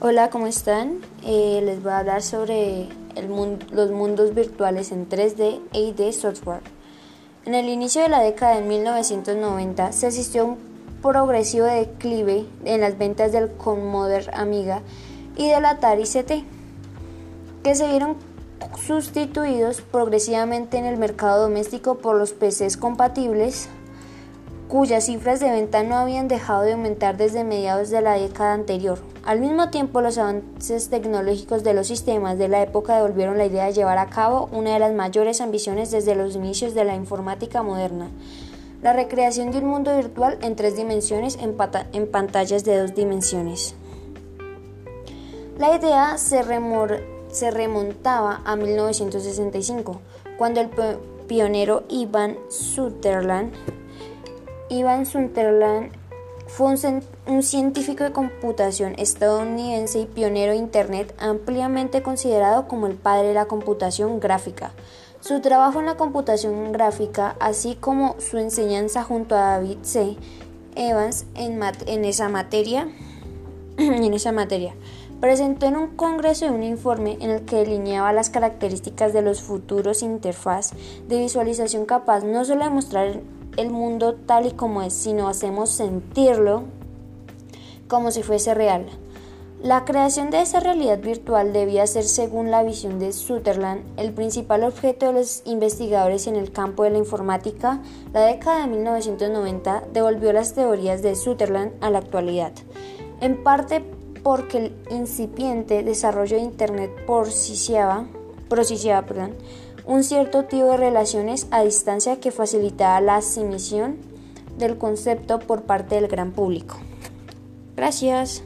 Hola, ¿cómo están? Eh, les voy a hablar sobre los mundos virtuales en 3D e ID software. En el inicio de la década de 1990 se asistió a un progresivo declive en las ventas del Commodore Amiga y del Atari CT, que se vieron sustituidos progresivamente en el mercado doméstico por los PCs compatibles cuyas cifras de venta no habían dejado de aumentar desde mediados de la década anterior. Al mismo tiempo, los avances tecnológicos de los sistemas de la época devolvieron la idea de llevar a cabo una de las mayores ambiciones desde los inicios de la informática moderna, la recreación de un mundo virtual en tres dimensiones en, pantallas de dos dimensiones. La idea se, se remontaba a 1965, cuando el pionero Ivan Sutherland Ivan Sutherland fue un, científico de computación estadounidense y pionero de Internet ampliamente considerado como el padre de la computación gráfica. Su trabajo en la computación gráfica, así como su enseñanza junto a David C. Evans en, esa materia, en esa materia, presentó en un congreso un informe en el que delineaba las características de los futuros interfaz de visualización capaz no solo de mostrar el mundo tal y como es, sino hacemos sentirlo como si fuese real. La creación de esa realidad virtual debía ser, según la visión de Sutherland, el principal objeto de los investigadores en el campo de la informática. La década de 1990 devolvió las teorías de Sutherland a la actualidad, en parte porque el incipiente desarrollo de Internet propiciaba, perdón, un cierto tipo de relaciones a distancia que facilitaba la asimiliación del concepto por parte del gran público. Gracias.